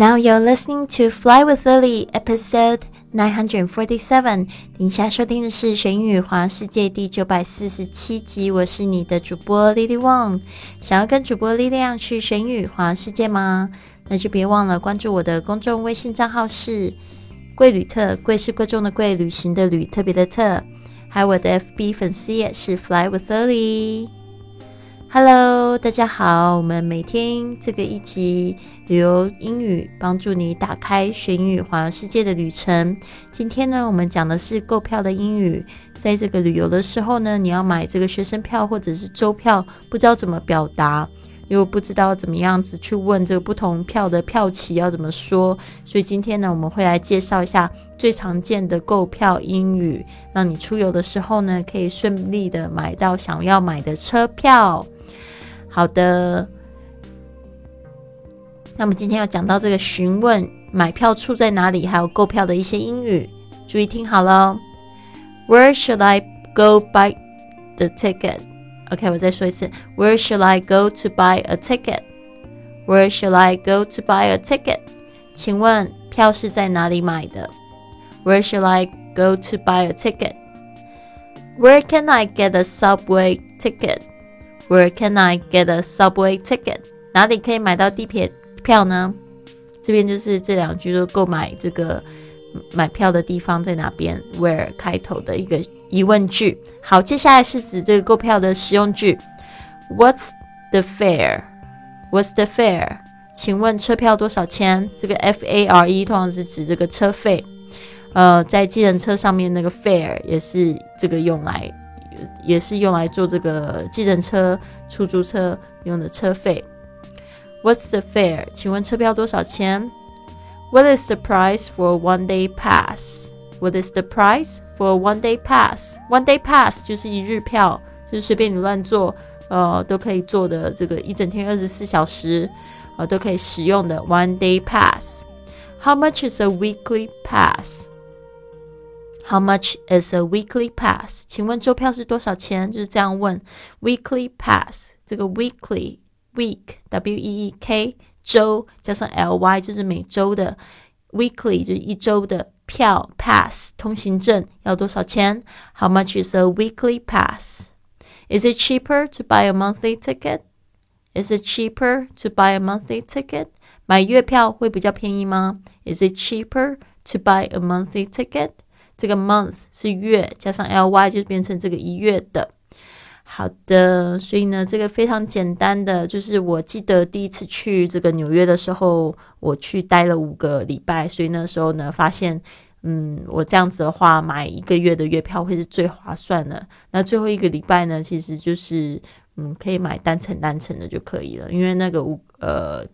Now you're listening to Fly with Lily, episode nine hundred forty-seven。您现在收听的是《学英语环世界》第九百四十七集。我是你的主播 Lily Wong。想要跟主播力量去学英语环世界吗？那就别忘了关注我的公众微信账号是“贵旅特”，贵是贵重的贵，旅行的旅，特别的特。还有我的 FB 粉丝也是 Fly with Lily。Hello，大家好。我们每天这个一集旅游英语，帮助你打开学英语环游世界的旅程。今天呢，我们讲的是购票的英语。在这个旅游的时候呢，你要买这个学生票或者是周票，不知道怎么表达，又不知道怎么样子去问这个不同票的票期要怎么说。所以今天呢，我们会来介绍一下最常见的购票英语，让你出游的时候呢，可以顺利的买到想要买的车票。好的，那么今天要讲到这个询问买票处在哪里，还有购票的一些英语，注意听好了。Where should I go buy the ticket? OK，我再说一次。Where should I go to buy a ticket? Where should I go to buy a ticket? 请问票是在哪里买的？Where should I go to buy a ticket? Where can I get a subway ticket? Where can I get a subway ticket？哪里可以买到地铁票呢？这边就是这两句，说购买这个买票的地方在哪边？Where 开头的一个疑问句。好，接下来是指这个购票的实用句。What's the fare？What's the fare？请问车票多少钱？这个 F A R E 通常是指这个车费。呃，在计程车上面那个 fare 也是这个用来。也是用来做这个计程车、出租车用的车费。What's the fare？请问车票多少钱？What is the price for one-day pass？What is the price for one-day pass？One day pass 就是一日票，就是随便你乱坐，呃，都可以坐的这个一整天二十四小时，呃，都可以使用的 one day pass。How much is a weekly pass？pass？How much is a weekly pass？请问周票是多少钱？就是这样问。Weekly pass，这个 weekly week w e e k 周加上 l y 就是每周的 weekly 就是一周的票 pass 通行证要多少钱？How much is a weekly pass？Is it cheaper to buy a monthly ticket？Is it cheaper to buy a monthly ticket？买月票会比较便宜吗？Is it cheaper to buy a monthly ticket？ 这个 month 是月，加上 ly 就变成这个一月的。好的，所以呢，这个非常简单的，就是我记得第一次去这个纽约的时候，我去待了五个礼拜，所以那时候呢，发现，嗯，我这样子的话，买一个月的月票会是最划算的。那最后一个礼拜呢，其实就是，嗯，可以买单程单程的就可以了，因为那个五呃。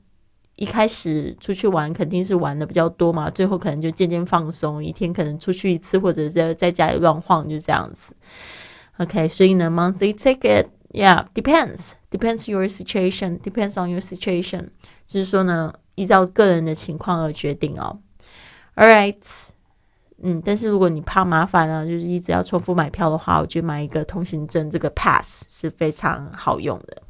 一开始出去玩肯定是玩的比较多嘛，最后可能就渐渐放松，一天可能出去一次，或者在在家里乱晃，就这样子。OK，所以呢，monthly ticket，yeah，depends，depends your situation，depends on your situation，就是说呢，依照个人的情况而决定哦。All right，嗯，但是如果你怕麻烦呢，就是一直要重复买票的话，我觉得买一个通行证这个 pass 是非常好用的。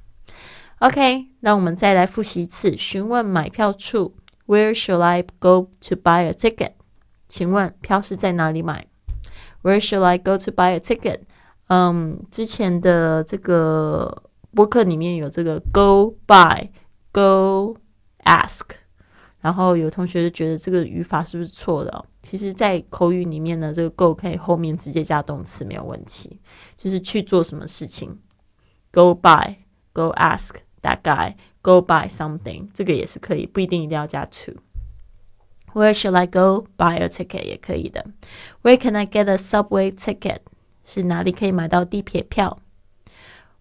OK，那我们再来复习一次。询问买票处，Where should I go to buy a ticket？请问票是在哪里买？Where should I go to buy a ticket？嗯，之前的这个播客里面有这个 go buy，go ask，然后有同学就觉得这个语法是不是错的？其实，在口语里面呢，这个 go 可以后面直接加动词没有问题，就是去做什么事情。Go buy，go ask。that guy go buy something，这个也是可以，不一定一定要加 to。Where should I go buy a ticket 也可以的。Where can I get a subway ticket？是哪里可以买到地铁票？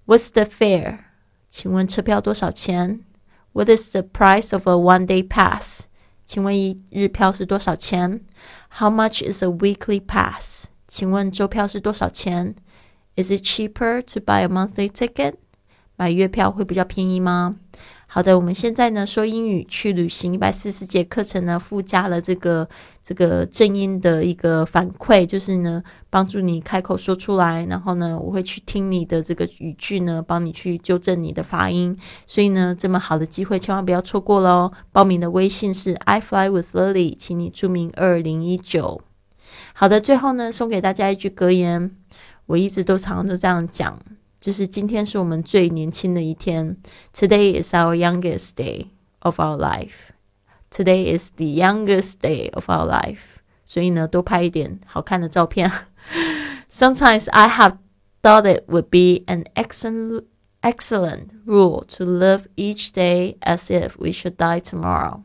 What's the fare？请问车票多少钱？What is the price of a one-day pass？请问一日票是多少钱？How much is a weekly pass？请问周票是多少钱？Is it cheaper to buy a monthly ticket？ 买月票会比较便宜吗好的，我们现在呢说英语去旅行一百四十节课程呢，附加了这个这个正音的一个反馈，就是呢帮助你开口说出来，然后呢我会去听你的这个语句呢，帮你去纠正你的发音。所以呢，这么好的机会千万不要错过喽！报名的微信是 I fly with Lily，请你注明二零一九。好的，最后呢送给大家一句格言，我一直都常常都这样讲。就是今天是我们最年轻的一天。Today is our youngest day of our life. Today is the youngest day of our life. 所以呢，多拍一点好看的照片。Sometimes I have thought it would be an excellent excellent rule to live each day as if we should die tomorrow.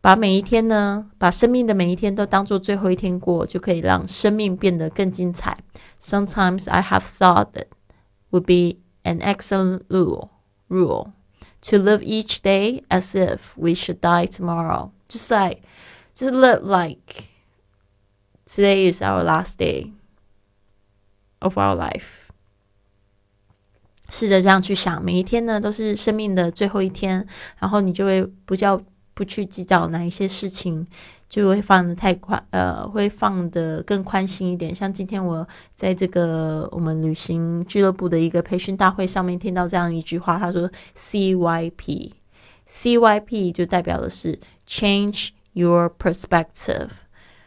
把每一天呢，把生命的每一天都当做最后一天过，就可以让生命变得更精彩。Sometimes I have thought that would be an excellent rule. Rule to live each day as if we should die tomorrow. Just like, just live like today is our last day of our life. 试着这样去想，每一天呢都是生命的最后一天，然后你就会不叫不去计较哪一些事情。 就会放的太宽，呃，会放的更宽心一点。像今天我在这个我们旅行俱乐部的一个培训大会上面听到这样一句话，他说 “CYP”，CYP 就代表的是 “Change your perspective”，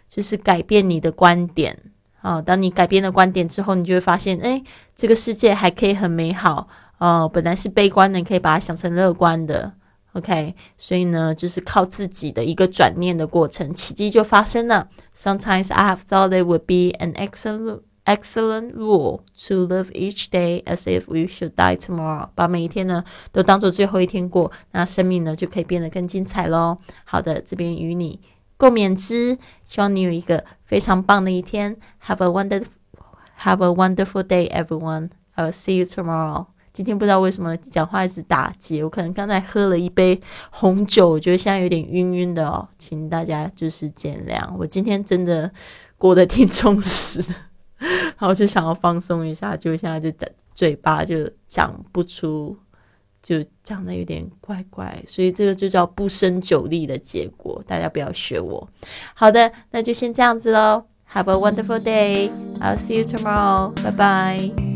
就是改变你的观点。啊，当你改变了观点之后，你就会发现，哎，这个世界还可以很美好。哦，本来是悲观的，你可以把它想成乐观的。OK，所以呢，就是靠自己的一个转念的过程，奇迹就发生了。Sometimes I have thought it would be an excellent excellent rule to live each day as if we should die tomorrow，把每一天呢都当做最后一天过，那生命呢就可以变得更精彩喽。好的，这边与你共勉之，希望你有一个非常棒的一天。Have a wonderful Have a wonderful day, everyone. I'll see you tomorrow. 今天不知道为什么讲话一直打结，我可能刚才喝了一杯红酒，我觉得现在有点晕晕的哦，请大家就是见谅。我今天真的过得挺充实的，然后就想要放松一下，就现在就嘴巴就讲不出，就讲的有点怪怪，所以这个就叫不胜酒力的结果，大家不要学我。好的，那就先这样子喽。Have a wonderful day. I'll see you tomorrow. Bye bye.